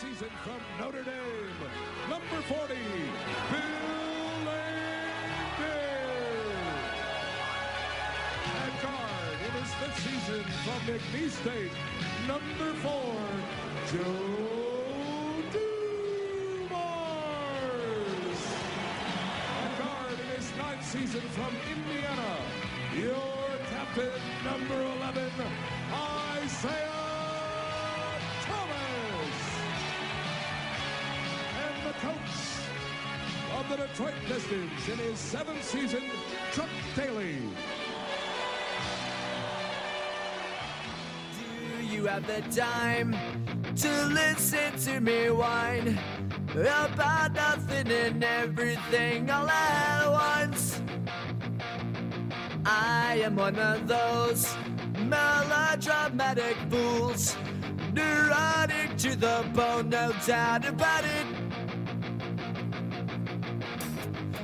season from Notre Dame, number 40, Bill Landis. And guard in his fifth season from McNeese State, number four, Joe Dumars. And guard in his ninth season from Indiana, your captain, number 11, Isaiah coach of the Detroit Pistons in his seventh season, Chuck Daly. Do you have the time to listen to me whine about nothing and everything all at once? I am one of those melodramatic fools, neurotic to the bone, no doubt about it.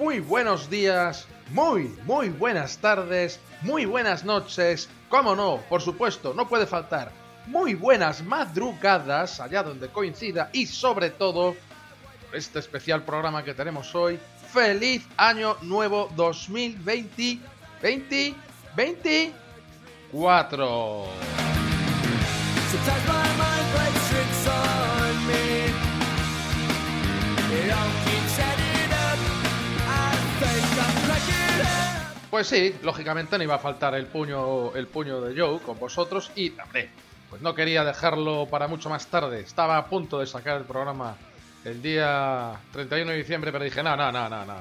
Muy buenos días, muy, muy buenas tardes, muy buenas noches, cómo no, por supuesto, no puede faltar, muy buenas madrugadas, allá donde coincida, y sobre todo, este especial programa que tenemos hoy, feliz año nuevo 2020, 20, 24. Pues sí, lógicamente no iba a faltar el puño, el puño de Joe con vosotros y hombre, pues no quería dejarlo para mucho más tarde. Estaba a punto de sacar el programa el día 31 de diciembre, pero dije, no, no, no, no, no.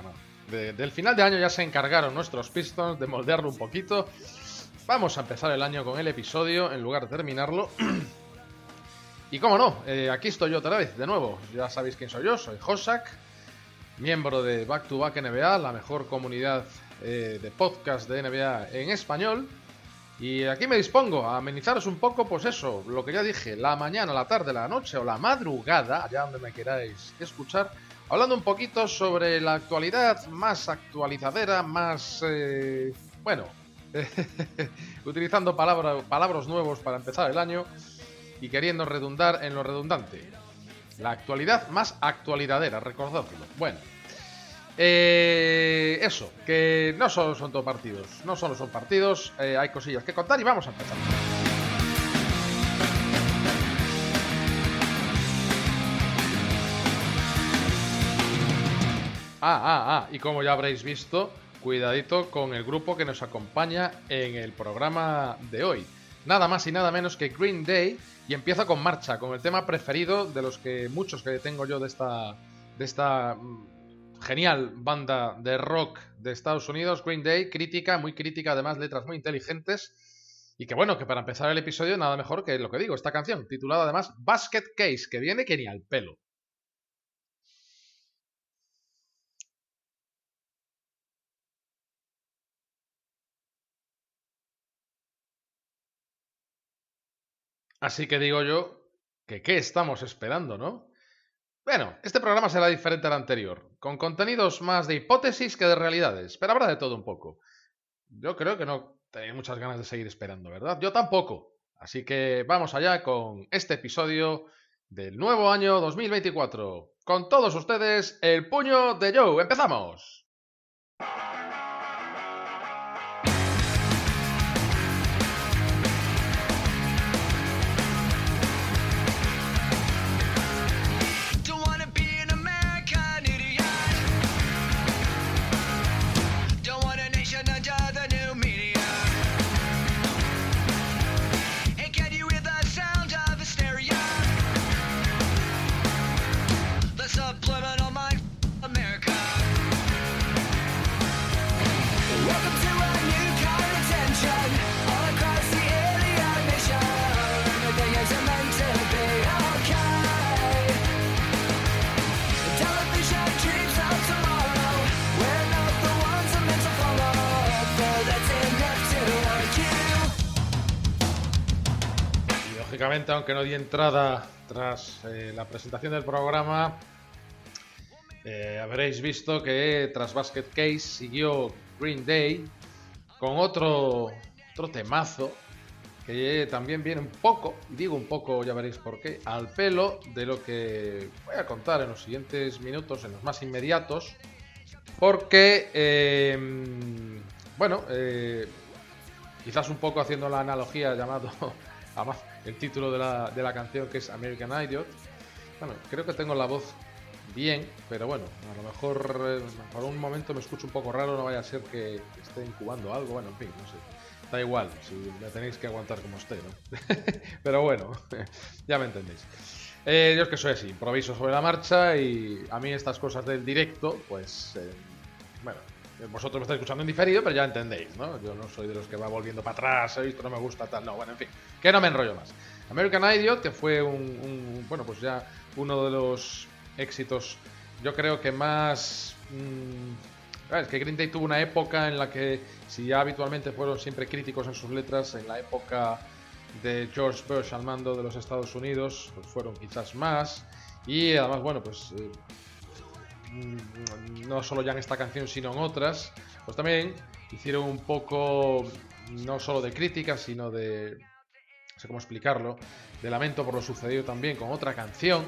De- del final de año ya se encargaron nuestros Pistons de moldearlo un poquito. Vamos a empezar el año con el episodio en lugar de terminarlo. y cómo no, eh, aquí estoy yo otra vez, de nuevo. Ya sabéis quién soy yo, soy Hosak, miembro de Back to Back NBA, la mejor comunidad eh, de podcast de NBA en español. Y aquí me dispongo a amenizaros un poco, pues eso, lo que ya dije, la mañana, la tarde, la noche o la madrugada, allá donde me queráis escuchar, hablando un poquito sobre la actualidad más actualizadera, más... eh, bueno, utilizando palabra- palabras nuevos para empezar el año y queriendo redundar en lo redundante. La actualidad más actualidadera, recordadlo. Bueno, eh, eso, que no solo son todo partidos, no solo son partidos, eh, hay cosillas que contar y vamos a empezar. Ah, ah, ah, y como ya habréis visto, cuidadito con el grupo que nos acompaña en el programa de hoy. Nada más y nada menos que Green Day y empieza con marcha, con el tema preferido de los que muchos que tengo yo de esta de esta mm, genial banda de rock de Estados Unidos, Green Day, crítica, muy crítica, además letras muy inteligentes. Y que bueno, que para empezar el episodio nada mejor que lo que digo, esta canción, titulada además Basket Case, que viene que ni al pelo. Así que digo yo que qué estamos esperando, ¿no? Bueno, este programa será diferente al anterior, con contenidos más de hipótesis que de realidades, pero habrá de todo un poco. Yo creo que no tenéis muchas ganas de seguir esperando, ¿verdad? Yo tampoco. Así que vamos allá con este episodio del nuevo año 2024. Con todos ustedes, el puño de Joe. ¡Empezamos! Aunque no di entrada tras eh, la presentación del programa, eh, habréis visto que tras Basket Case siguió Green Day con otro, otro temazo que también viene un poco, digo un poco, ya veréis por qué, al pelo de lo que voy a contar en los siguientes minutos, en los más inmediatos, porque, em, bueno, eh, quizás un poco haciendo la analogía llamado, el título de la, de la canción que es American Idiot, bueno, creo que tengo la voz bien, pero bueno, a lo mejor eh, por un momento me escucho un poco raro, no vaya a ser que esté incubando algo, bueno, en fin, no sé. Da igual, si me tenéis que aguantar como esté, ¿no? Pero bueno, ya me entendéis. Eh, yo es que soy así, improviso sobre la marcha y a mí estas cosas del directo, pues, eh, vosotros me estáis escuchando en diferido, pero ya entendéis, ¿no? Yo no soy de los que va volviendo para atrás, he visto, no me gusta tal, no, bueno, en fin, que no me enrollo más. American Idiot, que fue un, bueno, pues ya uno de los éxitos, yo creo que más... Mmm, es que Green Day tuvo una época en la que, si ya habitualmente fueron siempre críticos en sus letras, en la época de George Bush al mando de los Estados Unidos, pues fueron quizás más. Y además, bueno, pues eh, mm, no solo ya en esta canción, sino en otras, pues también hicieron un poco, no solo de crítica, sino de, no sé cómo explicarlo, de lamento por lo sucedido también con otra canción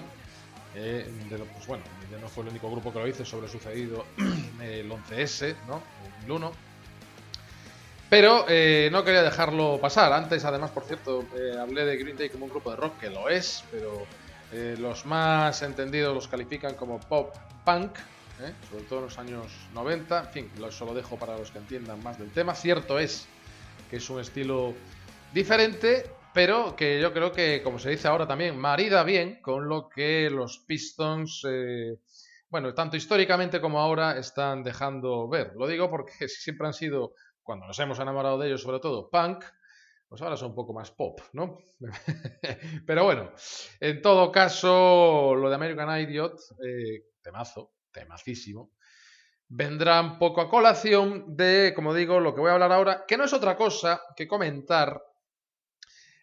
eh, pues bueno, ya no fue el único grupo que lo hizo sobre sucedido el 11S, ¿no? El 1. Pero eh, no quería dejarlo pasar. Antes, además, por cierto, eh, hablé de Green Day como un grupo de rock, que lo es, pero los más entendidos los califican como pop punk, sobre todo en los años 90. En fin, eso lo dejo para los que entiendan más del tema. Cierto es que es un estilo diferente, pero que yo creo que, como se dice ahora también, marida bien con lo que los Pistons, eh, bueno, tanto históricamente como ahora, están dejando ver. Lo digo porque siempre han sido, cuando nos hemos enamorado de ellos, sobre todo punk, pues ahora son un poco más pop, ¿no? Pero bueno, en todo caso, lo de American Idiot, eh, temazo, temacísimo, vendrá un poco a colación de, como digo, lo que voy a hablar ahora, que no es otra cosa que comentar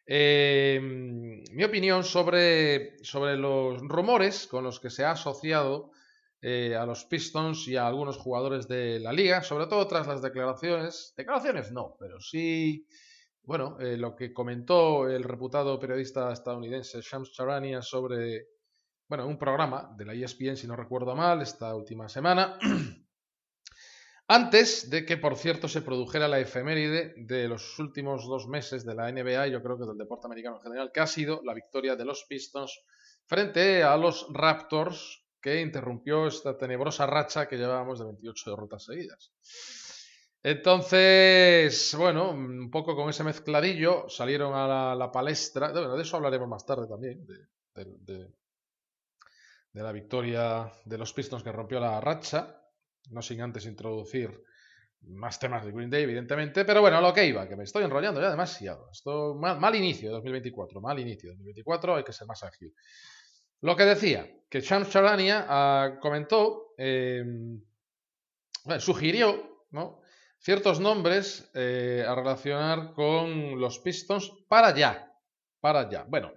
eh, mi opinión sobre, sobre, los rumores con los que se ha asociado eh, a los Pistons y a algunos jugadores de la liga, sobre todo tras las declaraciones, declaraciones no, pero sí, bueno, eh, lo que comentó el reputado periodista estadounidense Shams Charania sobre, bueno, un programa de la ESPN, si no recuerdo mal, esta última semana. Antes de que, por cierto, se produjera la efeméride de los últimos dos meses de la NBA y yo creo que del deporte americano en general, que ha sido la victoria de los Pistons frente a los Raptors, que interrumpió esta tenebrosa racha que llevábamos de 28 derrotas seguidas. Entonces, bueno, un poco con ese mezcladillo salieron a la, palestra, de, de, eso hablaremos más tarde también, de la victoria de los Pistons que rompió la racha no sin antes introducir más temas de Green Day, evidentemente, pero bueno, lo que iba, que me estoy enrollando ya demasiado. Esto, mal, inicio de 2024, mal inicio de 2024, hay que ser más ágil. Lo que decía, que Shams Charania ah, comentó, em, sugirió ¿no? Ciertos nombres eh, a relacionar con los Pistons para ya, para ya. Bueno,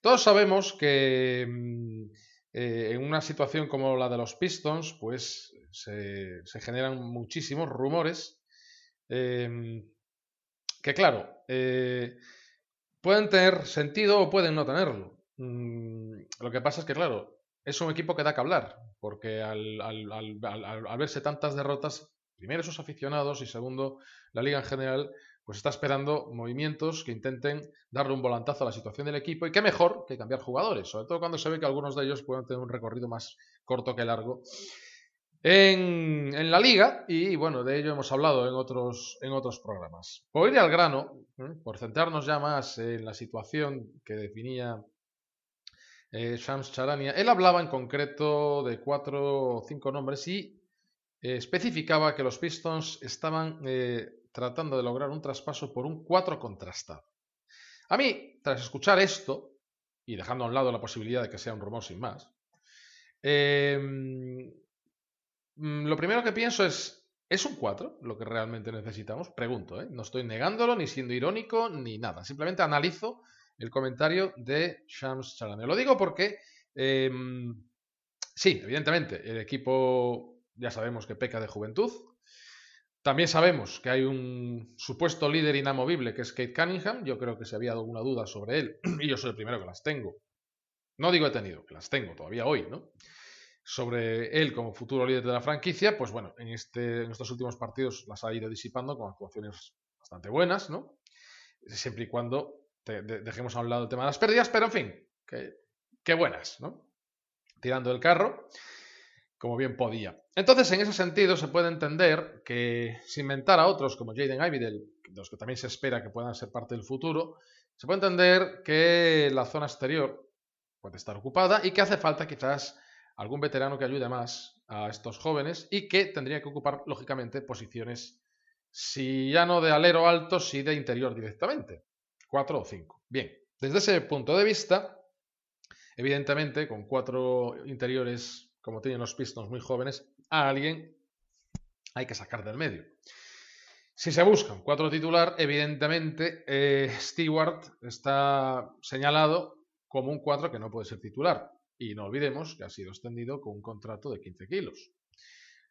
todos sabemos que em, eh, en una situación como la de los Pistons, pues se, generan muchísimos rumores em, que, claro, eh, pueden tener sentido o pueden no tenerlo. Mm, lo que pasa es que, claro, es un equipo que da que hablar, porque al verse tantas derrotas, primero sus aficionados y segundo la liga en general, pues está esperando movimientos que intenten darle un volantazo a la situación del equipo y qué mejor que cambiar jugadores, sobre todo cuando se ve que algunos de ellos pueden tener un recorrido más corto que largo en, la liga y bueno, de ello hemos hablado en otros, en otros programas. Por ir al grano, ¿eh? por centrarnos ya más en la situación que definía eh, Shams Charania, él hablaba en concreto de cuatro o cinco nombres y eh, especificaba que los Pistons estaban tratando de lograr un traspaso por un 4 contrastado. A mí, tras escuchar esto, y dejando a un lado la posibilidad de que sea un rumor sin más, em, mm, lo primero que pienso es, ¿es un 4 lo que realmente necesitamos? Pregunto, ¿eh? no estoy negándolo, ni siendo irónico, ni nada. Simplemente analizo el comentario de Shams Charania. Lo digo porque, em, sí, evidentemente, el equipo ya sabemos que peca de juventud. También sabemos que hay un supuesto líder inamovible que es Kate Cunningham. Yo creo que si había alguna duda sobre él, y yo soy el primero que las tengo. No digo he tenido, que las tengo todavía hoy, ¿no? Sobre él como futuro líder de la franquicia, pues bueno, en, este, en estos últimos partidos las ha ido disipando con actuaciones bastante buenas, ¿no? Siempre y cuando dejemos a un lado el tema de las pérdidas, pero en fin, qué buenas, ¿no? Tirando el carro, como bien podía. Entonces, en ese sentido, se puede entender que si inventar a otros como Jaden Ivy, de los que también se espera que puedan ser parte del futuro, se puede entender que la zona exterior puede estar ocupada y que hace falta quizás algún veterano que ayude más a estos jóvenes y que tendría que ocupar, lógicamente, posiciones, si ya no de alero alto, si de interior directamente. Cuatro o cinco. Bien, desde ese punto de vista, evidentemente, con cuatro interiores, como tienen los Pistons muy jóvenes, a alguien hay que sacar del medio. Si se buscan cuatro titular, evidentemente eh, Stewart está señalado como un cuatro que no puede ser titular. Y no olvidemos que ha sido extendido con un contrato de 15 kilos.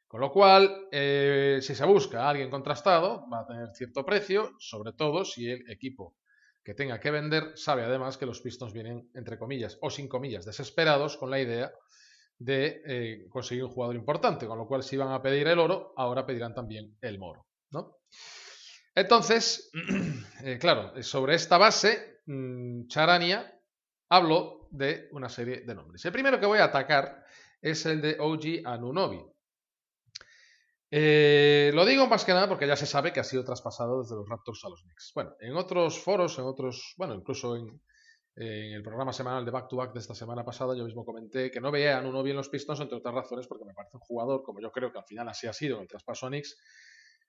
Con lo cual, eh, si se busca a alguien contrastado, va a tener cierto precio, sobre todo si el equipo que tenga que vender sabe además que los Pistons vienen, entre comillas, o sin comillas, desesperados con la idea de eh, conseguir un jugador importante. Con lo cual, si van a pedir el oro, ahora pedirán también el moro. ¿no? Entonces, eh, claro, sobre esta base, mm, Charania hablo de una serie de nombres. El primero que voy a atacar es el de OG Anunobi. Eh, lo digo más que nada porque ya se sabe que ha sido traspasado desde los Raptors a los Knicks. Bueno, en otros foros, en otros, bueno, incluso en, el programa semanal de Back to Back de esta semana pasada, yo mismo comenté que no veía a Anunobi en los Pistons, entre otras razones, porque me parece un jugador, como yo creo que al final así ha sido en el traspaso a Knicks,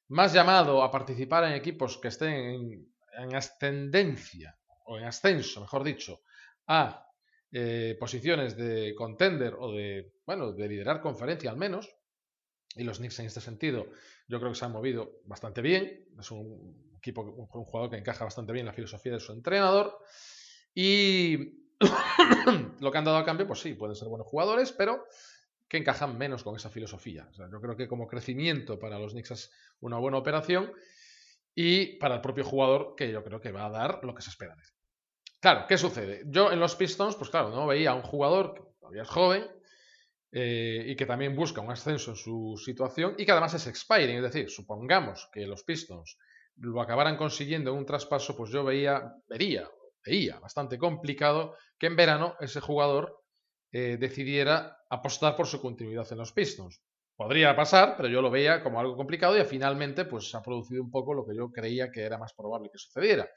más llamado a participar en equipos que estén en, en ascendencia, o en ascenso, mejor dicho, a eh, posiciones de contender o de, bueno, de liderar conferencia al menos, y los Knicks en este sentido yo creo que se han movido bastante bien, es un equipo, un, un jugador que encaja bastante bien en la filosofía de su entrenador, y lo que han dado a cambio, pues sí, pueden ser buenos jugadores, pero que encajan menos con esa filosofía. yo creo que como crecimiento para los Knicks es una buena operación y para el propio jugador que yo creo que va a dar lo que se espera de él. Claro, ¿qué sucede? Yo en los Pistons, pues claro, no veía a un jugador que todavía es joven eh, y que también busca un ascenso en su situación y que además es expiring, es decir, supongamos que los Pistons lo acabaran consiguiendo en un traspaso, pues yo veía, vería, veía bastante complicado que en verano ese jugador eh, decidiera apostar por su continuidad en los Pistons. Podría pasar, pero yo lo veía como algo complicado y finalmente pues ha producido un poco lo que yo creía que era más probable que sucediera.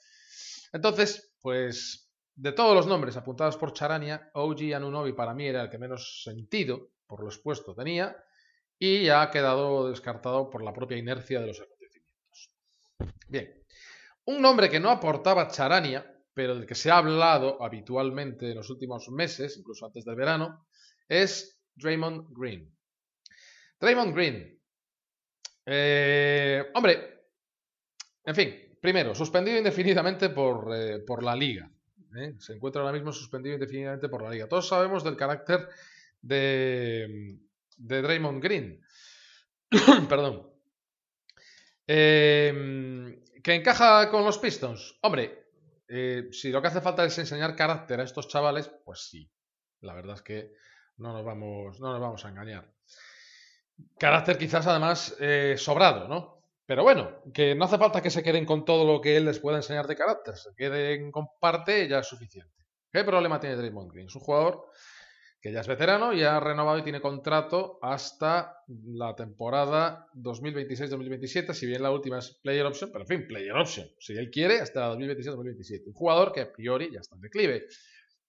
Entonces, pues de todos los nombres apuntados por Charania, OG Anunobi para mí era el que menos sentido por lo expuesto tenía y ya ha quedado descartado por la propia inercia de los acontecimientos. Bien, un nombre que no aportaba Charania, pero del que se ha hablado habitualmente en los últimos meses, incluso antes del verano, es Draymond Green. Draymond Green. Eh, hombre, en fin, primero, suspendido indefinidamente por, eh, la liga. ¿eh? Se encuentra ahora mismo suspendido indefinidamente por la liga. Todos sabemos del carácter de, de Draymond Green. Perdón. ¿Que encaja con los Pistons? Hombre, si lo que hace falta es enseñar carácter a estos chavales, pues sí. La verdad es que no nos vamos, no nos vamos a engañar. Carácter quizás además sobrado, ¿no? Pero bueno, que no hace falta que se queden con todo lo que él les pueda enseñar de carácter, se queden con parte ya es suficiente. ¿Qué problema tiene Draymond Green? Es un jugador que ya es veterano, ya ha renovado y tiene contrato hasta la temporada 2026-2027, si bien la última es player option, pero en fin, player option, si él quiere, hasta la 2026-2027. Un jugador que a priori ya está en declive,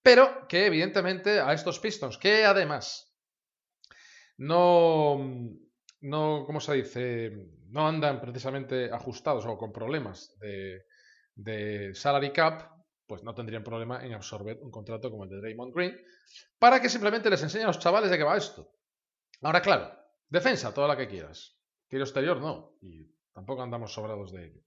pero que evidentemente a estos Pistons, que además no, no, ¿cómo se dice? no andan precisamente ajustados o con problemas de, salary cap, pues no tendrían problema en absorber un contrato como el de Draymond Green, para que simplemente les enseñe a los chavales de qué va esto. Ahora, claro, defensa, toda la que quieras. Tiro exterior, no. Y tampoco andamos sobrados de ello.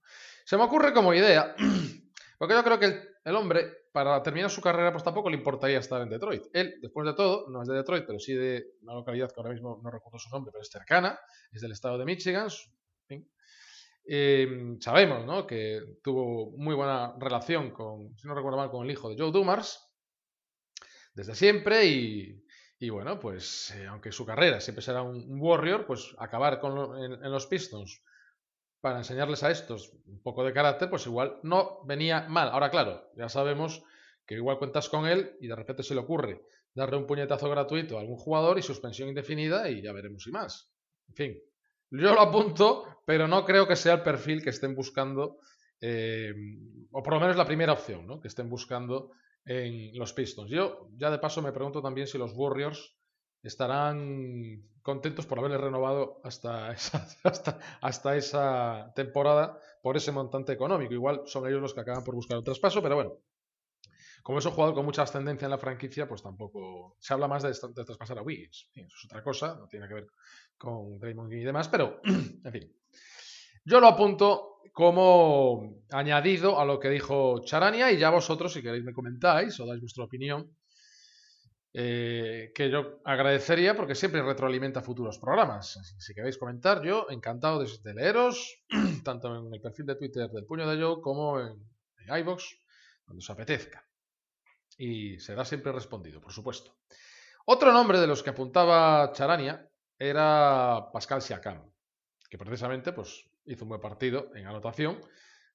Se me ocurre como idea, porque yo creo que el, hombre para terminar su carrera, pues tampoco le importaría estar en Detroit. Él, después de todo, no es de Detroit, pero sí de una localidad que ahora mismo no recuerdo su nombre, pero es cercana, es del estado de Michigan. Eh, sabemos ¿no? que tuvo muy buena relación con, si no recuerdo mal, con el hijo de Joe Dumars desde siempre y, bueno, pues eh, aunque su carrera siempre será un, Warrior, pues acabar con en, los Pistons para enseñarles a estos un poco de carácter, pues igual no venía mal. Ahora, claro, ya sabemos que igual cuentas con él y de repente se le ocurre darle un puñetazo gratuito a algún jugador y suspensión indefinida y ya veremos si más. En fin, yo lo apunto, pero no creo que sea el perfil que estén buscando, eh, o por lo menos la primera opción, ¿no? que estén buscando en los Pistons. Yo ya de paso me pregunto también si los Warriors estarán contentos por haberle renovado hasta esa, hasta, esa temporada por ese montante económico. Igual son ellos los que acaban por buscar un traspaso, pero bueno, como es un jugador con mucha ascendencia en la franquicia, pues tampoco se habla más de, traspasar a Wiggins. Eso es otra cosa, no tiene que ver con Draymond y demás, pero en fin. Yo lo apunto como añadido a lo que dijo Charania y ya vosotros, si queréis, me comentáis o dais vuestra opinión, eh, que yo agradecería porque siempre retroalimenta futuros programas. Si queréis comentar, yo encantado de, leeros, tanto en el perfil de Twitter del Puño de Yo como en, en cuando os apetezca. Y será siempre respondido, por supuesto. Otro nombre de los que apuntaba Charania era Pascal Siakam, que precisamente pues, hizo un buen partido en anotación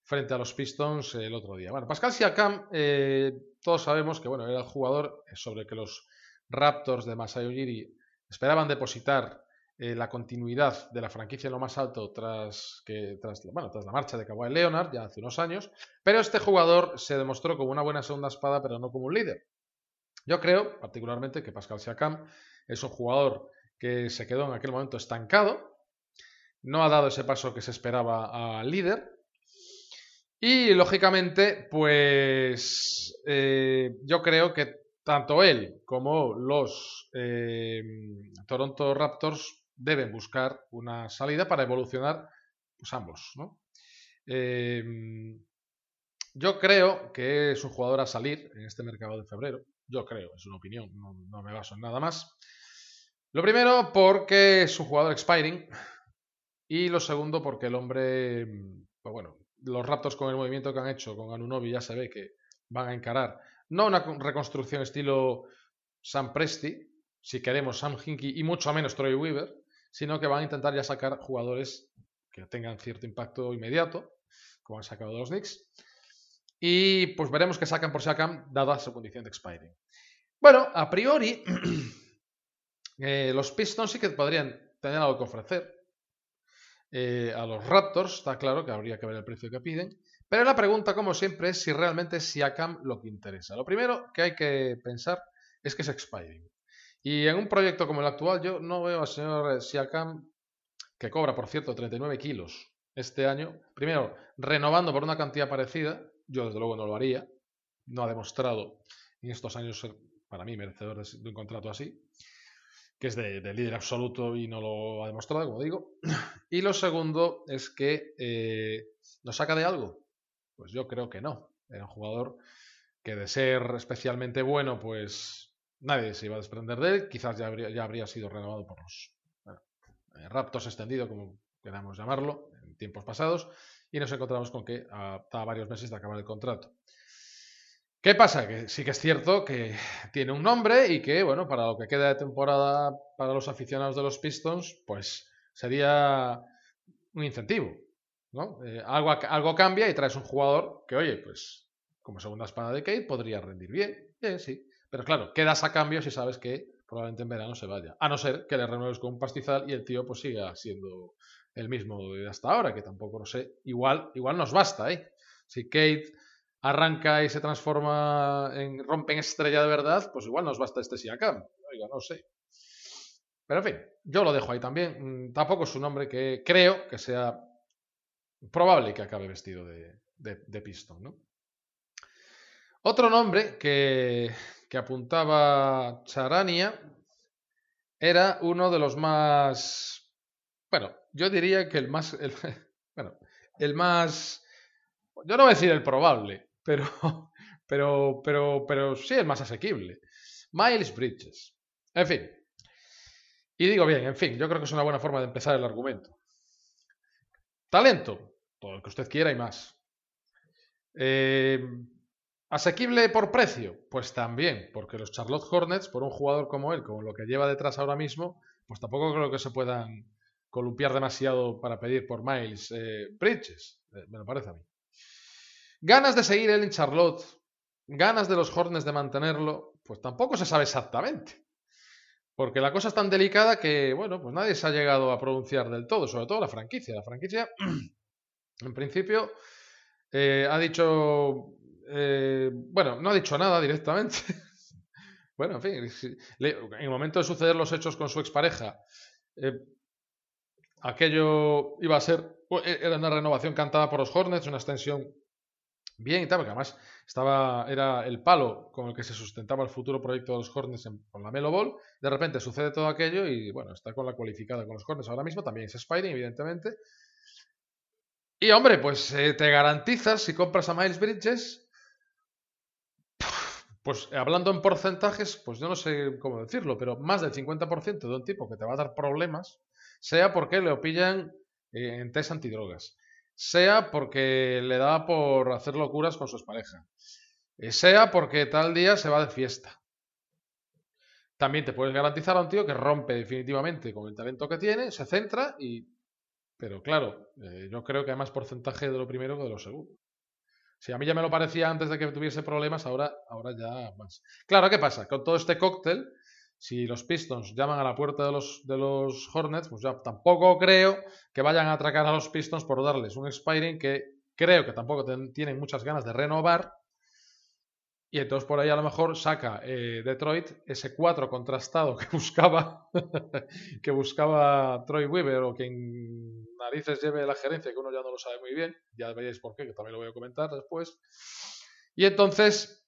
frente a los Pistons el otro día. Bueno, Pascal Siakam, eh, todos sabemos que bueno, era el jugador sobre el que los Raptors de Masai Ujiri esperaban depositar eh, la continuidad de la franquicia en lo más alto tras, que, tras, bueno, tras la marcha de Kawhi Leonard ya hace unos años, pero este jugador se demostró como una buena segunda espada, pero no como un líder. Yo creo, particularmente, que Pascal Siakam es un jugador que se quedó en aquel momento estancado, no ha dado ese paso que se esperaba al líder. Y lógicamente, pues eh, yo creo que tanto él como los eh, Toronto Raptors deben buscar una salida para evolucionar, pues ambos, ¿no? Eh, yo creo que es un jugador a salir en este mercado de febrero. Yo creo, es una opinión, no, no me baso en nada más. Lo primero, porque es un jugador expiring, y lo segundo, porque el hombre, pues bueno, los Raptors con el movimiento que han hecho con Anunobi ya se ve que van a encarar no una reconstrucción estilo Sam Presti, si queremos Sam Hinkie y mucho menos Troy Weaver, sino que van a intentar ya sacar jugadores que tengan cierto impacto inmediato, como han sacado los Knicks. Y pues veremos qué sacan por sacan, dada su condición de expiring. Bueno, a priori, eh, los Pistons sí que podrían tener algo que ofrecer. Eh, a los Raptors, está claro que habría que ver el precio que piden. Pero la pregunta, como siempre, es si realmente Siakam lo que interesa. Lo primero que hay que pensar es que es expiring. Y en un proyecto como el actual, yo no veo al señor Siakam, que cobra, por cierto, 39 kilos este año, primero, renovando por una cantidad parecida, yo desde luego no lo haría, no ha demostrado en estos años ser, para mí, merecedor de un contrato así que es de, líder absoluto y no lo ha demostrado, como digo. Y lo segundo es que eh, ¿nos saca de algo? Pues yo creo que no. Era un jugador que de ser especialmente bueno, pues nadie se iba a desprender de él. Quizás ya habría, ya habría sido renovado por los eh, raptos extendido, como queramos llamarlo, en tiempos pasados. Y nos encontramos con que estaba varios meses de acabar el contrato. ¿Qué pasa? Que sí que es cierto que tiene un nombre y que, bueno, para lo que queda de temporada para los aficionados de los Pistons, pues sería un incentivo, ¿no? Eh, algo, cambia y traes un jugador que, oye, pues como segunda espada de Kate podría rendir bien, bien, sí. Pero claro, quedas a cambio si sabes que probablemente en verano se vaya. A no ser que le renueves con un pastizal y el tío pues siga siendo el mismo de hasta ahora, que tampoco lo sé. Igual, igual nos basta, ¿eh? Si Kate arranca y se transforma en rompe en estrella de verdad, pues igual nos basta este Siakam. Oiga, no sé. Pero en fin, yo lo dejo ahí también. Mm, tampoco es un nombre que creo que sea probable que acabe vestido de, de, ¿no? Otro nombre que, que, apuntaba Charania era uno de los más. Bueno, yo diría que el más. El, bueno, el más. Yo no voy a decir el probable, pero, pero, pero, pero sí es más asequible. Miles Bridges. En fin. Y digo bien, en fin, yo creo que es una buena forma de empezar el argumento. Talento, todo lo que usted quiera y más. Eh, ¿Asequible por precio? Pues también, porque los Charlotte Hornets, por un jugador como él, con lo que lleva detrás ahora mismo, pues tampoco creo que se puedan columpiar demasiado para pedir por Miles eh, Bridges, eh, me lo parece a mí. Ganas de seguir él en Charlotte, ganas de los Hornets de mantenerlo, pues tampoco se sabe exactamente. Porque la cosa es tan delicada que, bueno, pues nadie se ha llegado a pronunciar del todo, sobre todo la franquicia. La franquicia, en principio, eh, ha dicho eh, bueno, no ha dicho nada directamente. bueno, en fin, en el momento de suceder los hechos con su expareja, eh, aquello iba a ser, e, era una renovación cantada por los Hornets, una extensión bien y tal, porque además estaba, era el palo con el que se sustentaba el futuro proyecto de los Hornets con la Melo. De repente sucede todo aquello y bueno, está con la cualificada con los Hornets ahora mismo, también es Spiring, evidentemente. Y hombre, pues eh, te garantizas si compras a Miles Bridges pues hablando en porcentajes, pues yo no sé cómo decirlo, pero más del 50% de un tipo que te va a dar problemas, sea porque le pillan en test antidrogas, sea porque le da por hacer locuras con su pareja, eh, sea porque tal día se va de fiesta. También te puedes garantizar a un tío que rompe definitivamente con el talento que tiene, se centra y... Pero claro, eh, yo creo que hay más porcentaje de lo primero que de lo segundo. Si a mí ya me lo parecía antes de que tuviese problemas, ahora, ahora ya más. Claro, ¿qué pasa? Con todo este cóctel, si los Pistons llaman a la puerta de los, de los Hornets, pues ya tampoco creo que vayan a atracar a los Pistons por darles un expiring que creo que tampoco tienen muchas ganas de renovar. Y entonces por ahí a lo mejor saca eh, Detroit ese 4 contrastado que buscaba que buscaba Troy Weaver o quien narices lleve la gerencia, que uno ya no lo sabe muy bien, ya veréis por qué, que también lo voy a comentar después. Y entonces,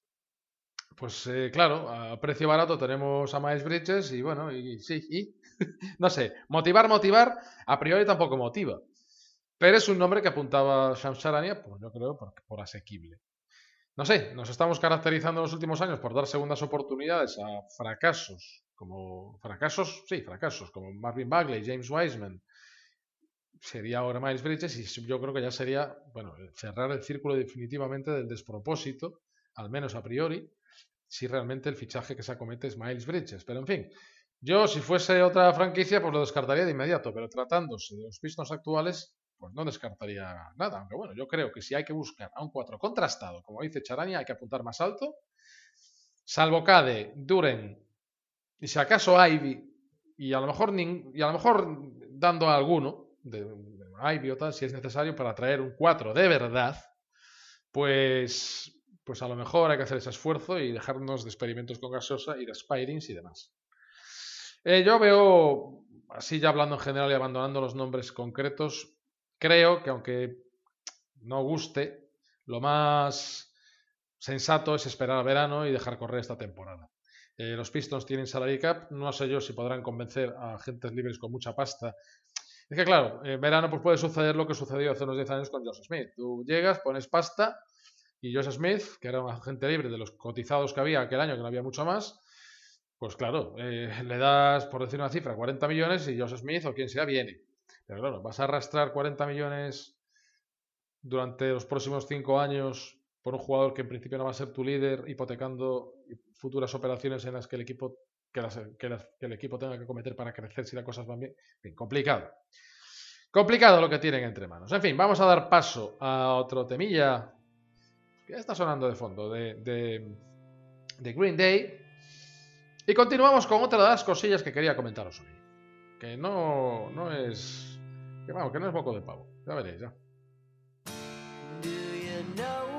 pues eh, claro, a precio barato tenemos a Miles Bridges y bueno, y, sí, y no sé, motivar, motivar, a priori tampoco motiva. Pero es un nombre que apuntaba Shams Charania, pues yo creo por, por asequible. No sé, nos estamos caracterizando en los últimos años por dar segundas oportunidades a fracasos, como fracasos, sí, fracasos, como Marvin Bagley, James Wiseman, sería ahora Miles Bridges y yo creo que ya sería, bueno, cerrar el círculo definitivamente del despropósito, al menos a priori, si realmente el fichaje que se acomete es Miles Bridges. Pero en fin, yo si fuese otra franquicia, pues lo descartaría de inmediato, pero tratándose de los Pistons actuales, pues no descartaría nada. Aunque bueno, yo creo que si hay que buscar a un 4 contrastado, como dice Charania, hay que apuntar más alto. Salvo Cade, Duren y si acaso Ivy, y a lo mejor, y a lo mejor dando a alguno, de, de si es necesario, para traer un 4 de verdad, pues, pues a lo mejor hay que hacer ese esfuerzo y dejarnos de experimentos con gaseosa y de spirings y demás. Eh, yo veo, así ya hablando en general y abandonando los nombres concretos, creo que aunque no guste, lo más sensato es esperar al verano y dejar correr esta temporada. Eh, los Pistons tienen salary cap, no sé yo si podrán convencer a agentes libres con mucha pasta es que claro, en verano pues puede suceder lo que sucedió hace unos 10 años con Josh Smith. Tú llegas, pones pasta y Josh Smith, que era un agente libre de los cotizados que había aquel año, que no había mucho más, pues claro, eh, le das, por decir una cifra, 40 millones y Josh Smith o quien sea viene. Pero claro, vas a arrastrar 40 millones durante los próximos 5 años por un jugador que en principio no va a ser tu líder, hipotecando futuras operaciones en las que el equipo que, el equipo tenga que cometer para crecer si las cosas van bien. bien. complicado. Complicado lo que tienen entre manos. En fin, vamos a dar paso a otro temilla que está sonando de fondo de, de, Green Day. Y continuamos con otra de las cosillas que quería comentaros hoy. Que no, no es. Que vamos, que no es poco de pavo. Ya veréis, ya. not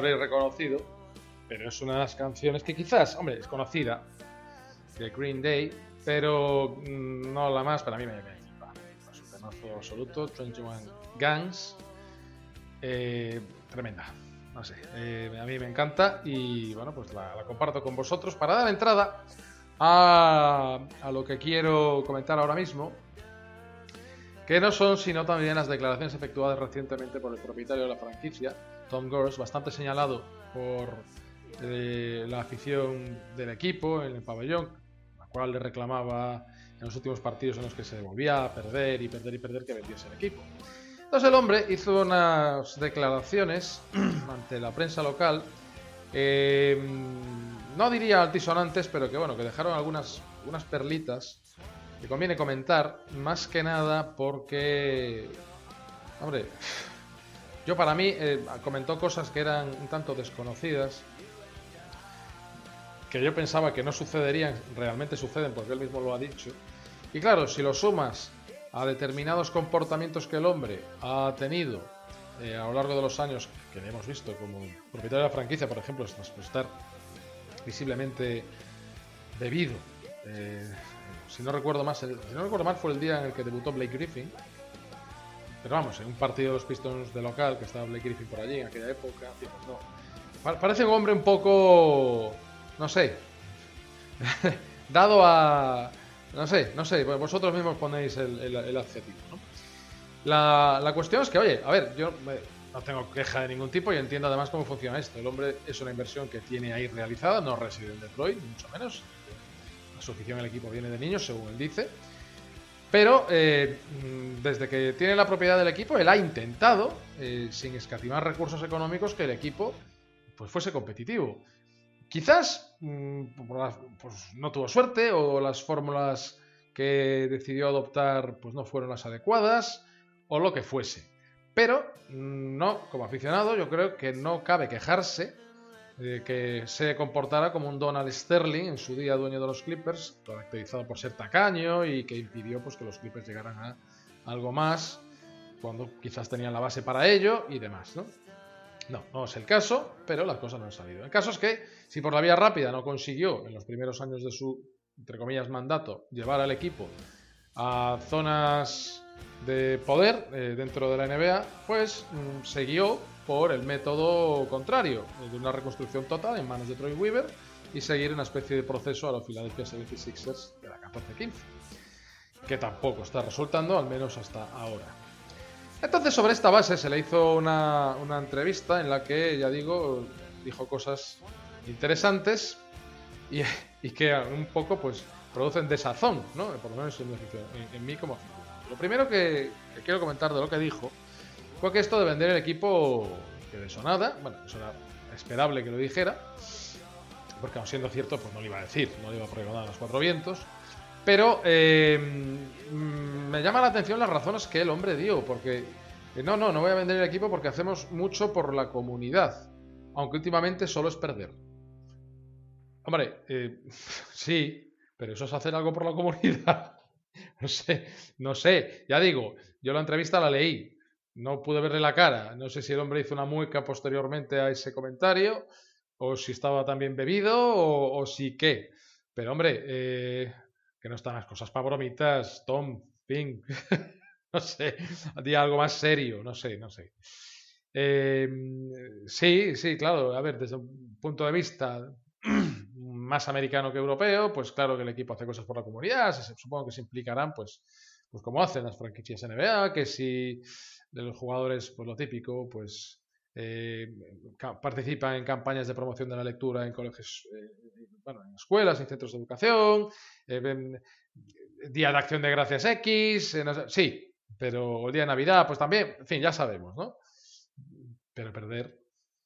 habréis reconocido, pero es una de las canciones que quizás, hombre, es conocida, de Green Day, pero mm, no la más, para mí me, me Es un temazo absoluto, 21 Guns. Eh, tremenda. No sé, eh, a mí me encanta y bueno, pues la, comparto con vosotros para dar entrada a lo que quiero comentar ahora mismo, que no son sino también las declaraciones efectuadas recientemente por el propietario de la franquicia, Tom Gores, bastante señalado por eh, la afición del equipo en el pabellón, la cual le reclamaba en los últimos partidos en los que se volvía a perder y perder y perder que vendiese el equipo. Entonces el hombre hizo unas declaraciones ante la prensa local, eh, no diría altisonantes, pero que bueno, que dejaron algunas, algunas perlitas que conviene comentar, más que nada porque, hombre, yo para mí eh, comentó cosas que eran un tanto desconocidas, que yo pensaba que no sucederían, realmente suceden porque él mismo lo ha dicho. Y claro, si lo sumas a determinados comportamientos que el hombre ha tenido eh, a lo largo de los años, que le hemos visto como propietario de la franquicia, por ejemplo, estar visiblemente bebido. Eh, si no recuerdo más, si no recuerdo mal fue el día en el que debutó Blake Griffin. Pero vamos, en un partido de los Pistons de local, que estaba Blake Griffin por allí en aquella época. no. Parece un hombre un poco, no sé, dado a, no sé, no sé, vosotros mismos ponéis el, adjetivo. ¿no? La, la, cuestión es que, oye, a ver, yo no tengo queja de ningún tipo y entiendo además cómo funciona esto. El hombre es una inversión que tiene ahí realizada, no reside en Detroit, mucho menos su afición al equipo viene de niños, según él dice. Pero eh, mm, desde que tiene la propiedad del equipo, él ha intentado, eh, sin escatimar recursos económicos, que el equipo pues, fuese competitivo. Quizás mm, pues, no tuvo suerte o las fórmulas que decidió adoptar pues, no fueron las adecuadas o lo que fuese. Pero mm, no, como aficionado, yo creo que no cabe quejarse que se comportara como un Donald Sterling en su día dueño de los Clippers, caracterizado por ser tacaño y que impidió pues, que los Clippers llegaran a algo más cuando quizás tenían la base para ello y demás, ¿no? No, no es el caso, pero las cosas no han salido. El caso es que si por la vía rápida no consiguió en los primeros años de su, entre comillas, mandato llevar al equipo a zonas de poder eh, dentro de la NBA, pues mm, siguió por el método contrario, de una reconstrucción total en manos de Troy Weaver y seguir una especie de proceso a los Philadelphia 76ers de la 14-15, que tampoco está resultando, al menos hasta ahora. Entonces, sobre esta base se le hizo una, entrevista en la que, ya digo, dijo cosas interesantes y, que un poco pues producen desazón, ¿no? por lo menos en, mí como Lo primero que quiero comentar de lo que dijo fue que esto de vender el equipo que de nada, bueno, eso era esperable que lo dijera, porque aun siendo cierto, pues no lo iba a decir, no lo iba a pregonar a los cuatro vientos, pero eh, me llama la atención las razones que el hombre dio, porque eh, no, no, no voy a vender el equipo porque hacemos mucho por la comunidad, aunque últimamente solo es perder. Hombre, eh, sí, pero eso es hacer algo por la comunidad. no sé, no sé, ya digo, yo la entrevista la leí, no pude verle la cara. No sé si el hombre hizo una mueca posteriormente a ese comentario, o si estaba también bebido, o, si qué. Pero hombre, eh, que no están las cosas para bromitas, Tom, Pink. no sé, di algo más serio, no sé, no sé. Em, sí, sí, claro, a ver, desde un punto de vista más americano que europeo, pues claro que el equipo hace cosas por la comunidad, supongo que se implicarán, pues, pues como hacen las franquicias NBA, que si de los jugadores, pues lo típico, pues eh, participan en campañas de promoción de la lectura en colegios, eh, bueno, en escuelas, en centros de educación, eh, Día de Acción de Gracias X, sí, pero el día de Navidad, pues también, en fin, ya sabemos, ¿no? Pero perder,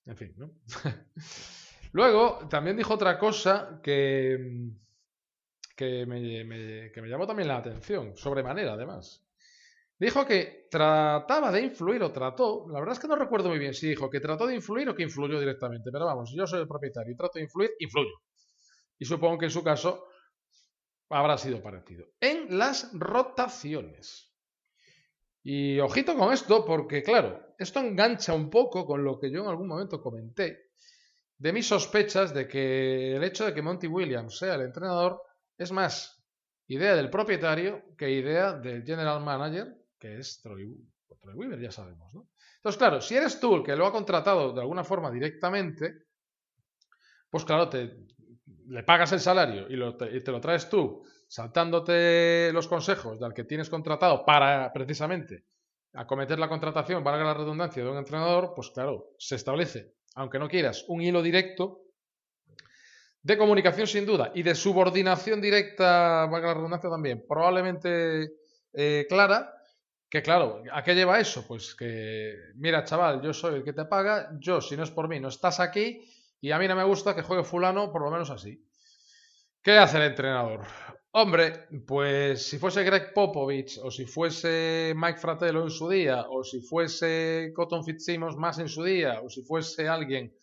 en fin, ¿no? Luego, también dijo otra cosa que, que me, que me llamó también la atención, sobremanera además. Dijo que trataba de influir o trató, la verdad es que no recuerdo muy bien si dijo que trató de influir o que influyó directamente, pero vamos, yo soy el propietario y trato de influir, influyo. Y supongo que en su caso habrá sido parecido. En las rotaciones. Y ojito con esto, porque claro, esto engancha un poco con lo que yo en algún momento comenté de mis sospechas de que el hecho de que Monty Williams sea el entrenador es más idea del propietario que idea del general manager, que es Troy, Weaver, ya sabemos, ¿no? Entonces, claro, si eres tú el que lo ha contratado de alguna forma directamente, pues claro, te, le pagas el salario y, y te lo traes tú saltándote los consejos del que tienes contratado para precisamente acometer la contratación, valga la redundancia, de un entrenador, pues claro, se establece, aunque no quieras, un hilo directo de comunicación sin duda y de subordinación directa, valga la redundancia también, probablemente eh, clara, que claro, ¿a qué lleva eso? Pues que, mira chaval, yo soy el que te paga, yo si no es por mí no estás aquí y a mí no me gusta que juegue fulano por lo menos así. ¿Qué hace el entrenador? Hombre, pues si fuese Greg Popovich o si fuese Mike Fratello en su día o si fuese Cotton Fitzsimmons más en su día o si fuese alguien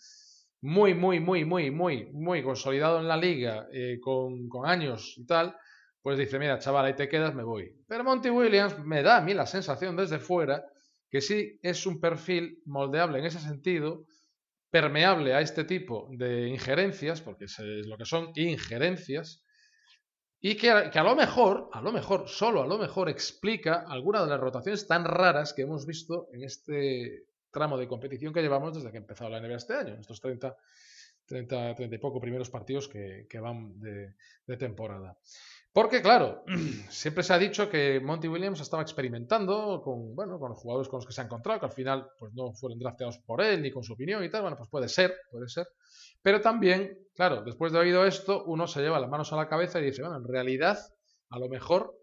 muy, muy, muy, muy, muy, muy consolidado en la liga eh, con, con, años y tal, pues dice, mira, chaval, ahí te quedas, me voy. Pero Monty Williams me da a mí la sensación desde fuera que sí es un perfil moldeable en ese sentido, permeable a este tipo de injerencias, porque es lo que son injerencias, y que a, lo mejor, a lo mejor, solo a lo mejor explica alguna de las rotaciones tan raras que hemos visto en este tramo de competición que llevamos desde que ha empezado la NBA este año, estos 30, 30, 30 y poco primeros partidos que, van de, temporada. Porque, claro, siempre se ha dicho que Monty Williams estaba experimentando con, bueno, con los jugadores con los que se ha encontrado, que al final pues, no fueron drafteados por él ni con su opinión y tal. Bueno, pues puede ser, puede ser. Pero también, claro, después de oído esto, uno se lleva las manos a la cabeza y dice, bueno, en realidad, a lo mejor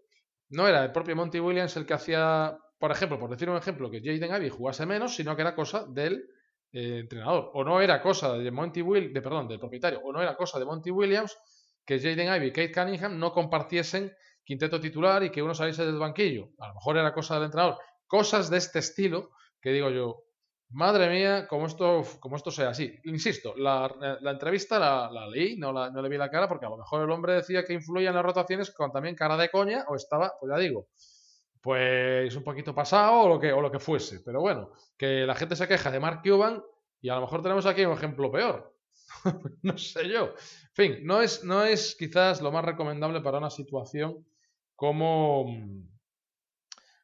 no era el propio Monty Williams el que hacía, por ejemplo, por decir un ejemplo, que Jaden Ivey jugase menos, sino que era cosa del eh, entrenador. O no era cosa de Monty Will, de, perdón, del propietario, o no era cosa de Monty Williams que Jaden Ivey y Kate Cunningham no compartiesen quinteto titular y que uno saliese del banquillo. A lo mejor era cosa del entrenador. Cosas de este estilo que digo yo, Madre mía, como esto, como esto sea así. Insisto, la, entrevista la, leí, no, no, le vi la cara, porque a lo mejor el hombre decía que influía en las rotaciones con también cara de coña, o estaba, pues ya digo, pues un poquito pasado o lo que, o lo que fuese. Pero bueno, que la gente se queja de Mark Cuban y a lo mejor tenemos aquí un ejemplo peor. no sé yo. En fin, no es, no es quizás lo más recomendable para una situación como,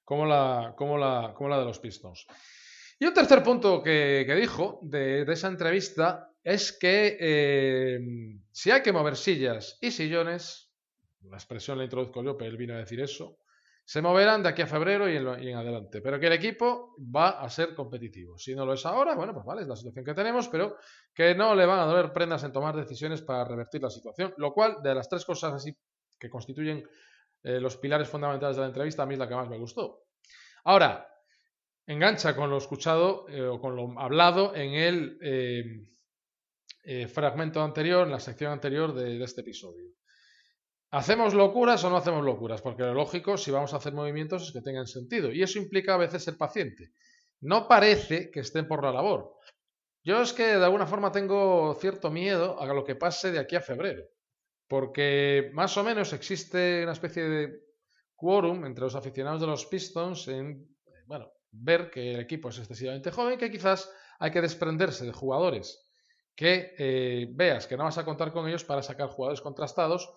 como, la, como, la, como la de los Pistons. Y un tercer punto que, dijo de, esa entrevista es que eh, si hay que mover sillas y sillones, la expresión la introduzco yo, pero él vino a decir eso, se moverán de aquí a febrero y en, adelante, pero que el equipo va a ser competitivo. Si no lo es ahora, bueno, pues vale, es la situación que tenemos, pero que no le van a doler prendas en tomar decisiones para revertir la situación, lo cual de las tres cosas así que constituyen eh, los pilares fundamentales de la entrevista, a mí es la que más me gustó. Ahora, engancha con lo escuchado eh, o con lo hablado en el eh, fragmento anterior, en la sección anterior de, este episodio. ¿Hacemos locuras o no hacemos locuras? Porque lo lógico, si vamos a hacer movimientos, es que tengan sentido. Y eso implica a veces ser paciente. No parece que estén por la labor. Yo es que de alguna forma tengo cierto miedo a lo que pase de aquí a febrero. Porque más o menos existe una especie de quórum entre los aficionados de los Pistons en, bueno, ver que el equipo es excesivamente joven, que quizás hay que desprenderse de jugadores que eh, veas que no vas a contar con ellos para sacar jugadores contrastados.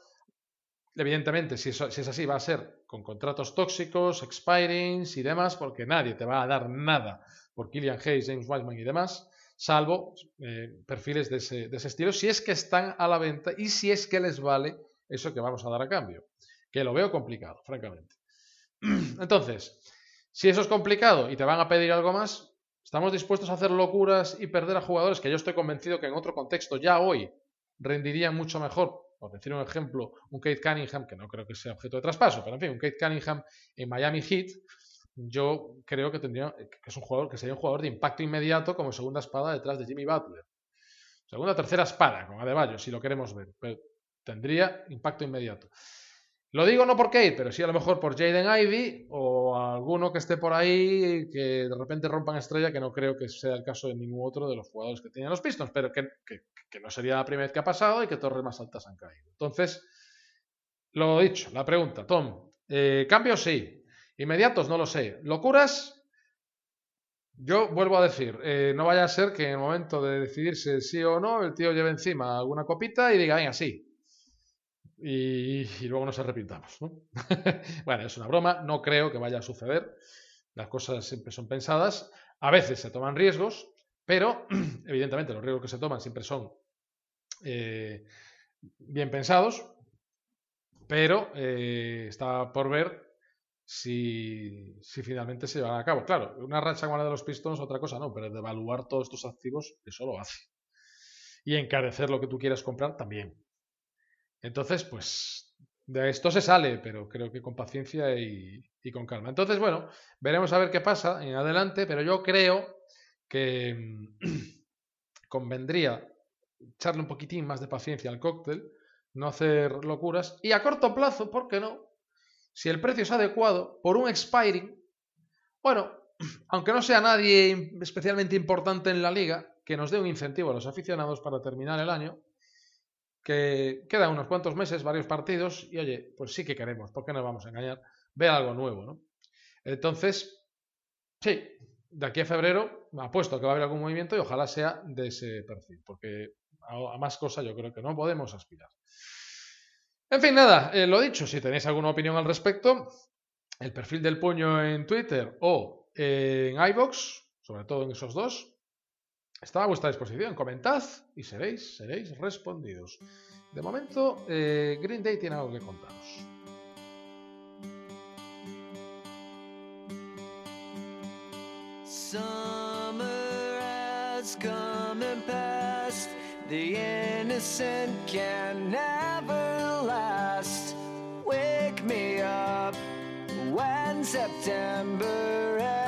Evidentemente, si, si, es así, va a ser con contratos tóxicos, expirings y demás, porque nadie te va a dar nada por Killian Hayes, James Wiseman y demás, salvo eh, perfiles de ese, de ese estilo, si es que están a la venta y si es que les vale eso que vamos a dar a cambio, que lo veo complicado, francamente. Entonces, si eso es complicado y te van a pedir algo más, estamos dispuestos a hacer locuras y perder a jugadores que yo estoy convencido que en otro contexto ya hoy rendirían mucho mejor. Por decir un ejemplo, un Kate Cunningham, que no creo que sea objeto de traspaso, pero en fin, un Kate Cunningham en Miami Heat, yo creo que tendría que es un jugador que sería un jugador de impacto inmediato como segunda espada detrás de Jimmy Butler. Segunda tercera espada, con Adebayo, si lo queremos ver, pero tendría impacto inmediato. Lo digo no por Kate, pero sí a lo mejor por Jaden Ivy o alguno que esté por ahí que de repente rompan estrella, que no creo que sea el caso de ningún otro de los jugadores que tenían los Pistons, pero que, no sería la primera vez que ha pasado y que torres más altas han caído. Entonces, lo dicho, la pregunta, Tom, eh, ¿cambio sí? Inmediatos, no lo sé. Locuras, yo vuelvo a decir, eh, no vaya a ser que en el momento de decidirse sí o no, el tío lleve encima alguna copita y diga, venga, sí. Y, luego nos arrepintamos, ¿no? bueno, es una broma, no creo que vaya a suceder. Las cosas siempre son pensadas. A veces se toman riesgos, pero evidentemente los riesgos que se toman siempre son eh, bien pensados, pero eh, está por ver si, si, finalmente se llevará a cabo. Claro, una racha como la de los Pistons, otra cosa no, pero devaluar todos estos activos, eso lo hace. Y encarecer lo que tú quieras comprar también. Entonces, pues de esto se sale, pero creo que con paciencia y, con calma. Entonces, bueno, veremos a ver qué pasa en adelante, pero yo creo que convendría echarle un poquitín más de paciencia al cóctel, no hacer locuras y a corto plazo, ¿por qué no? Si el precio es adecuado, por un expiring, bueno, aunque no sea nadie especialmente importante en la liga, que nos dé un incentivo a los aficionados para terminar el año, que quedan unos cuantos meses, varios partidos, y oye, pues sí que queremos, ¿por qué nos vamos a engañar? Ver algo nuevo, ¿no? Entonces, sí, de aquí a febrero apuesto que va a haber algún movimiento y ojalá sea de ese perfil, porque a, más cosas yo creo que no podemos aspirar. En fin, nada, eh, lo dicho, si tenéis alguna opinión al respecto, el perfil del puño en Twitter o en iBox, sobre todo en esos dos, está a vuestra disposición. Comentad y seréis, seréis respondidos. De momento, eh, Green Day tiene algo que contaros. Summer has come and passed. The innocent can never last. Wake me up when September ends.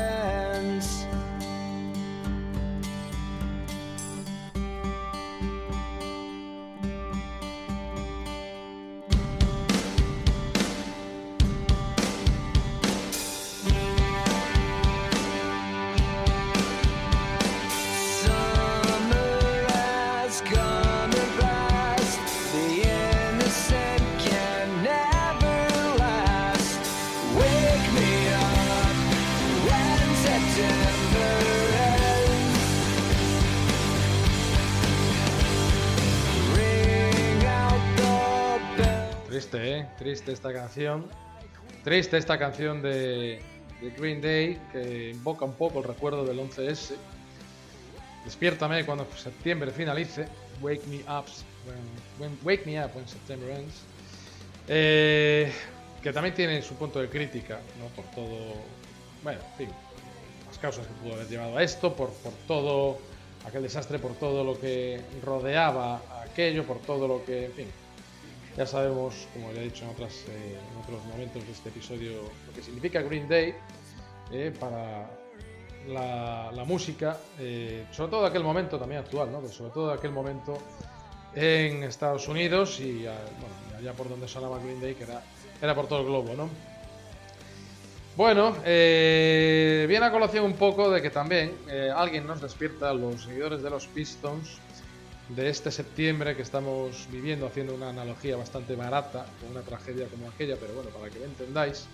Triste, ¿eh? Triste esta canción. Triste esta canción de, Green Day que invoca un poco el recuerdo del 11S. Despiértame cuando septiembre finalice. Wake me up when, wake me up when September ends. Eh, que también tiene su punto de crítica, ¿no? Por todo. Bueno, en fin. Las causas que pudo haber llevado a esto, por, por todo aquel desastre, por todo lo que rodeaba aquello, por todo lo que. En fin. Ya sabemos, como ya he dicho en, otras, eh, otros momentos de este episodio, lo que significa Green Day eh, para la, música, eh, sobre todo de aquel momento también actual, ¿no? sobre todo de aquel momento en Estados Unidos y allá por donde sonaba Green Day, que era, por todo el globo. ¿no? Bueno, viene a colación un poco de que también alguien nos despierta a los seguidores de los Pistons de este septiembre que estamos viviendo, haciendo una analogía bastante barata con una tragedia como aquella, pero bueno, para que lo entendáis.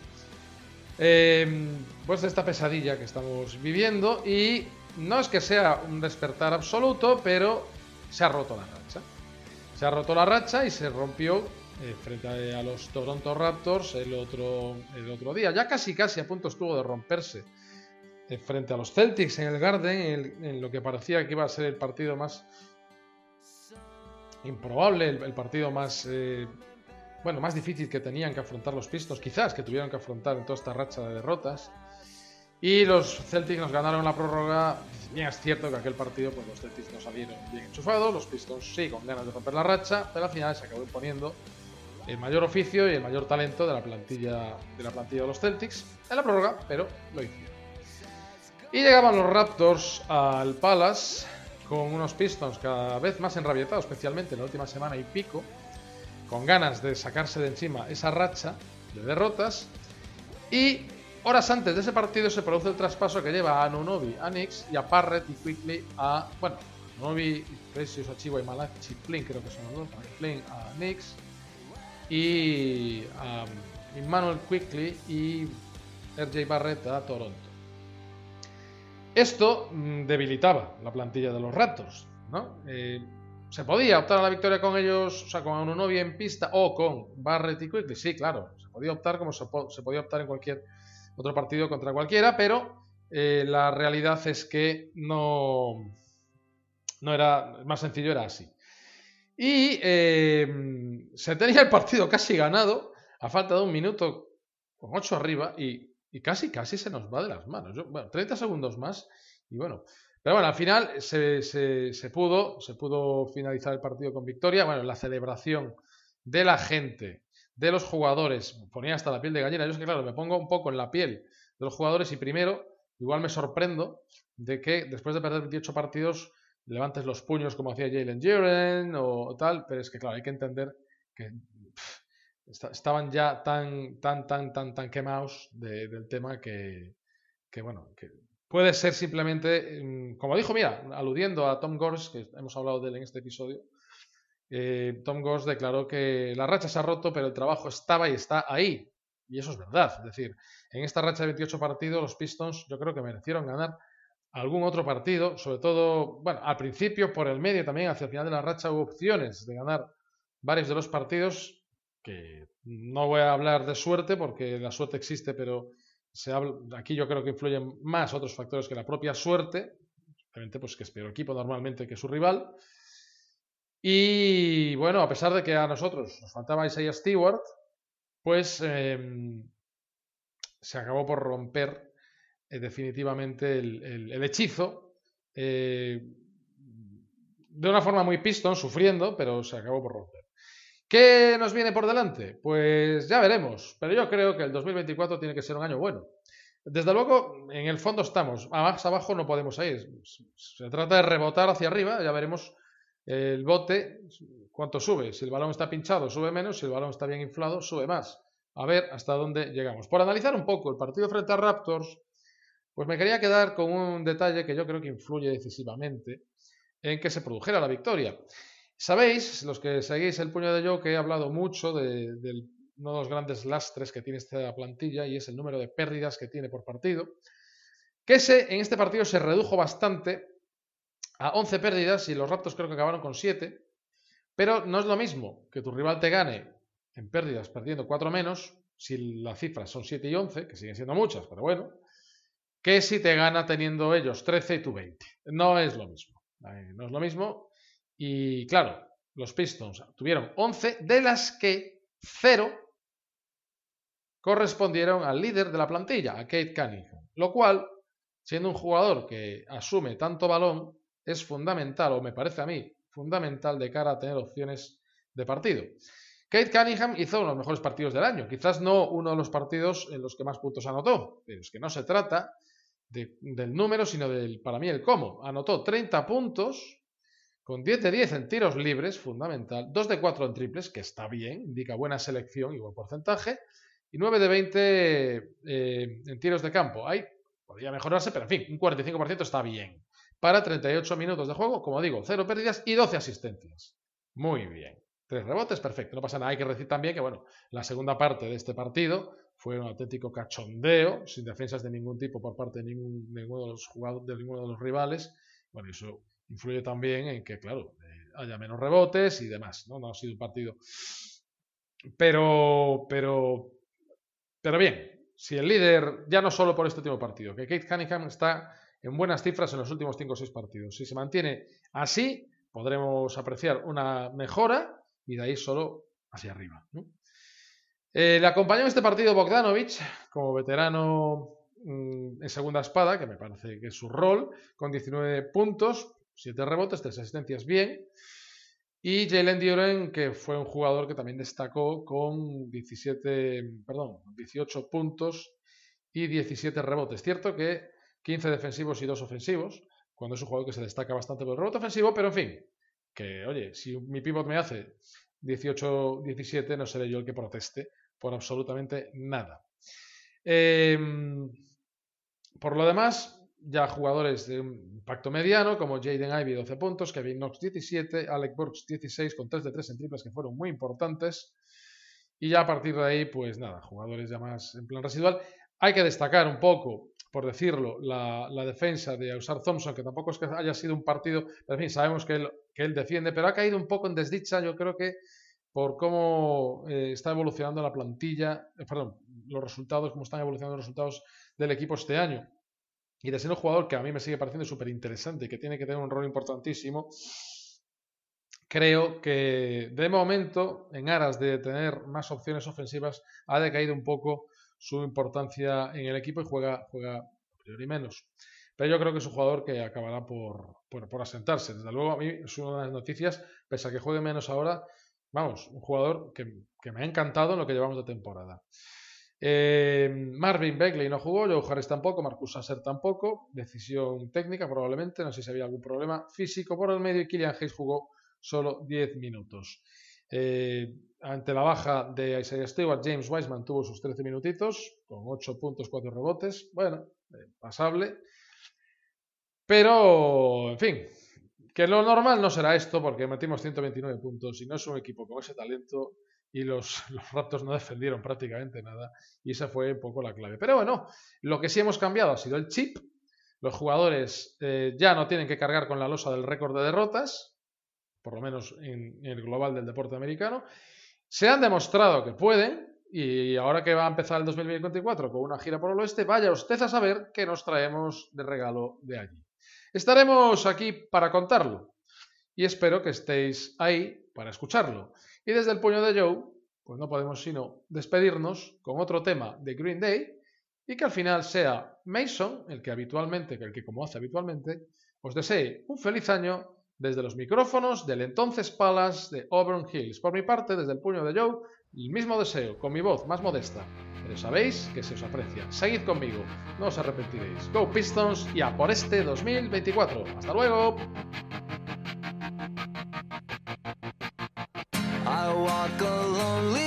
Eh, pues de esta pesadilla que estamos viviendo y no es que sea un despertar absoluto, pero se ha roto la racha. Se ha roto la racha y se rompió eh, frente a, los Toronto Raptors el otro, el otro día. Ya casi casi a punto estuvo de romperse eh, frente a los Celtics en el Garden, en, en lo que parecía que iba a ser el partido más improbable, el, partido más eh, bueno, más difícil que tenían que afrontar los Pistons, quizás que tuvieron que afrontar en toda esta racha de derrotas. Y los Celtics nos ganaron la prórroga. Bien es cierto que aquel partido pues los Celtics no salieron bien enchufados, los Pistons sí con ganas de romper la racha, pero al final se acabó imponiendo el mayor oficio y el mayor talento de la plantilla de la plantilla de los Celtics en la prórroga, pero lo hicieron. Y llegaban los Raptors al Palace con unos Pistons cada vez más enrabietados, especialmente en la última semana y pico, con ganas de sacarse de encima esa racha de derrotas. Y horas antes de ese partido se produce el traspaso que lleva a Nunobi a Knicks y a Parrett y Quickly a. Bueno, Nunobi, Precious, Achivo y Malachi Flynn, creo que son los dos. Flynn a Knicks y a Emmanuel Quickly y RJ Barrett a Toronto. Esto mm, debilitaba la plantilla de los Raptors, ¿no? Eh, ¿Se podía optar a la victoria con ellos, o sea, con uno novia en pista o con Barrett y Quickly? Sí, claro, se podía optar como se, po se podía optar en cualquier otro partido contra cualquiera, pero eh, la realidad es que no, no era más sencillo, era así. Y eh, se tenía el partido casi ganado, a falta de un minuto con 8 arriba, y, y, casi, casi se nos va de las manos. Bueno, 30 segundos más, y bueno, pero bueno, al final se, se, se, pudo, se pudo finalizar el partido con victoria. Bueno, la celebración de la gente, de los jugadores, ponía hasta la piel de gallina. Yo es que, claro, me pongo un poco en la piel de los jugadores y primero, igual me sorprendo de que después de perder 28 partidos levantes los puños como hacía Jalen Jiren o tal, pero es que, claro, hay que entender que estaban ya tan, tan, tan, tan, tan quemados de, del tema que, que bueno, que Puede ser simplemente, mm, como dijo, mira, aludiendo a Tom Gors, que hemos hablado de él en este episodio, eh, Tom Gors declaró que la racha se ha roto, pero el trabajo estaba y está ahí. Y eso es verdad. Es decir, en esta racha de 28 partidos, los Pistons yo creo que merecieron ganar algún otro partido, sobre todo, bueno, al principio, por el medio también, hacia el final de la racha hubo opciones de ganar varios de los partidos, que no voy a hablar de suerte, porque la suerte existe, pero aquí yo creo que influyen más otros factores que la propia suerte, simplemente pues que es peor equipo normalmente que su rival. Y bueno, a pesar de que a nosotros nos faltaba Isaiah Stewart, pues eh, se acabó por romper eh, definitivamente el hechizo. Eh, de una forma muy pistón, sufriendo, pero se acabó por romper. ¿Qué nos viene por delante? Pues ya veremos, pero yo creo que el 2024 tiene que ser un año bueno. Desde luego, en el fondo estamos, más abajo no podemos ir. Se trata de rebotar hacia arriba, ya veremos el bote, cuánto sube. Si el balón está pinchado, sube menos, si el balón está bien inflado, sube más. A ver hasta dónde llegamos. Por analizar un poco el partido frente a Raptors, pues me quería quedar con un detalle que yo creo que influye decisivamente en que se produjera la victoria. Sabéis, los que seguís el puño de yo, que he hablado mucho de, uno de los grandes lastres que tiene esta plantilla y es el número de pérdidas que tiene por partido. Que ese, en este partido se redujo bastante a 11 pérdidas y los Raptors creo que acabaron con 7. Pero no es lo mismo que tu rival te gane en pérdidas perdiendo 4 menos, si las cifras son 7 y 11, que siguen siendo muchas, pero bueno, que si te gana teniendo ellos 13 y tú 20. No es lo mismo. No es lo mismo y claro, los Pistons tuvieron 11, de las que 0 correspondieron al líder de la plantilla, a Kate Cunningham. Lo cual, siendo un jugador que asume tanto balón, es fundamental, o me parece a mí, fundamental de cara a tener opciones de partido. Kate Cunningham hizo uno de los mejores partidos del año. Quizás no uno de los partidos en los que más puntos anotó, pero es que no se trata de, del número, sino del, para mí, el cómo. Anotó 30 puntos, con 10 de 10 en tiros libres, fundamental, 2 de 4 en triples, que está bien, indica buena selección y buen porcentaje, y 9 de 20 eh, en tiros de campo. Ahí podría mejorarse, pero en fin, un 45% está bien. Para 38 minutos de juego, como digo, 0 pérdidas y 12 asistencias. Muy bien. 3 rebotes, perfecto. No pasa nada. Hay que decir también que, bueno, la segunda parte de este partido fue un auténtico cachondeo, sin defensas de ningún tipo por parte de, ningún, ninguno, de los jugadores, de ninguno de los rivales. Bueno, eso influye también en que, claro, eh, haya menos rebotes y demás, ¿no? No ha sido un partido. Pero, pero, pero bien, si el líder, ya no solo por este último partido, que Kate Cunningham está en buenas cifras en los últimos 5 o 6 partidos. Si se mantiene así, podremos apreciar una mejora y de ahí solo hacia arriba. Eh, le acompañó en este partido Bogdanovich como veterano mm, en segunda espada, que me parece que es su rol, con 19 puntos, 7 rebotes, 3 asistencias bien. Y Jalen Duren, que fue un jugador que también destacó con 17, perdón, 18 puntos y 17 rebotes. Cierto que 15 defensivos y 2 ofensivos, cuando es un jugador que se destaca bastante por el rebote ofensivo, pero en fin, que oye, si mi pivot me hace 18-17, no seré yo el que proteste por absolutamente nada. Em, por lo demás, ya jugadores de impacto mediano, como Jaden Ivey 12 puntos, Kevin Knox 17, Alec Burks 16 con 3 de 3 en triples que fueron muy importantes. Y ya a partir de ahí, pues nada, jugadores ya más en plan residual. Hay que destacar un poco, por decirlo, la, defensa de Ausar Thompson, que tampoco es que haya sido un partido, en fin, sabemos que él, que él defiende, pero ha caído un poco en desdicha, yo creo que por cómo eh, está evolucionando la plantilla, eh, perdón, los resultados, cómo están evolucionando los resultados del equipo este año y de ser un jugador que a mí me sigue pareciendo súper interesante y que tiene que tener un rol importantísimo, creo que de momento, en aras de tener más opciones ofensivas, ha decaído un poco su importancia en el equipo y juega, juega a priori menos. Pero yo creo que es un jugador que acabará por, por, asentarse. Desde luego, a mí es una de las noticias, pese a que juegue menos ahora, vamos, un jugador que, que me ha encantado en lo que llevamos de temporada. Eh, Marvin Beckley no jugó, Joe Harris tampoco, Marcus Sasser tampoco. Decisión técnica probablemente, no sé si había algún problema físico por el medio y Killian Hayes jugó solo 10 minutos. Eh, ante la baja de Isaiah Stewart, James Wiseman tuvo sus 13 minutitos, con 8 puntos, 4 rebotes. Bueno, eh, pasable. Pero, en fin, que lo normal no será esto porque metimos 129 puntos y no es un equipo con ese talento y los, los Raptors no defendieron prácticamente nada y esa fue un poco la clave. Pero bueno, lo que sí hemos cambiado ha sido el chip. Los jugadores eh, ya no tienen que cargar con la losa del récord de derrotas, por lo menos en, el global del deporte americano. Se han demostrado que pueden y ahora que va a empezar el 2024 con una gira por el oeste, vaya usted a saber qué nos traemos de regalo de allí. Estaremos aquí para contarlo y espero que estéis ahí para escucharlo. Y desde el puño de Joe, pues no podemos sino despedirnos con otro tema de Green Day y que al final sea Mason, el que habitualmente, el que como hace habitualmente, os desee un feliz año desde los micrófonos del entonces Palace de Auburn Hills. Por mi parte, desde el puño de Joe, el mismo deseo, con mi voz más modesta. Pero sabéis que se os aprecia. Seguid conmigo, no os arrepentiréis. Go Pistons y a por este 2024. ¡Hasta luego! walk a lonely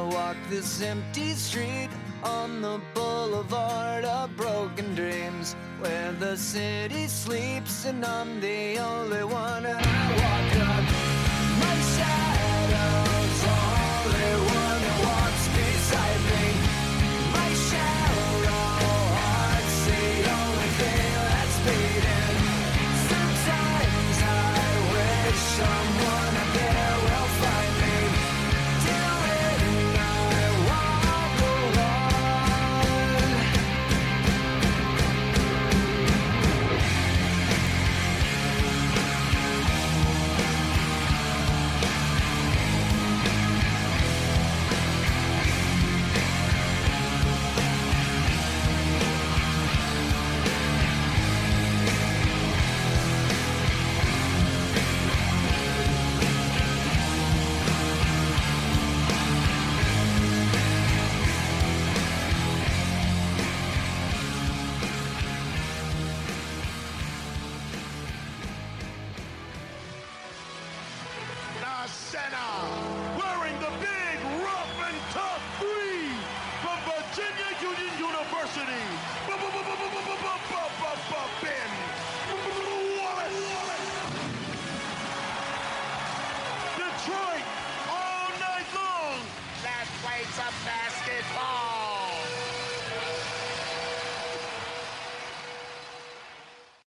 I walk this empty street on the boulevard of broken dreams where the city sleeps and I'm the only one. I walk up my shadow's only one that walks beside me. My shallow heart's the only thing that's beating sometimes I wish someone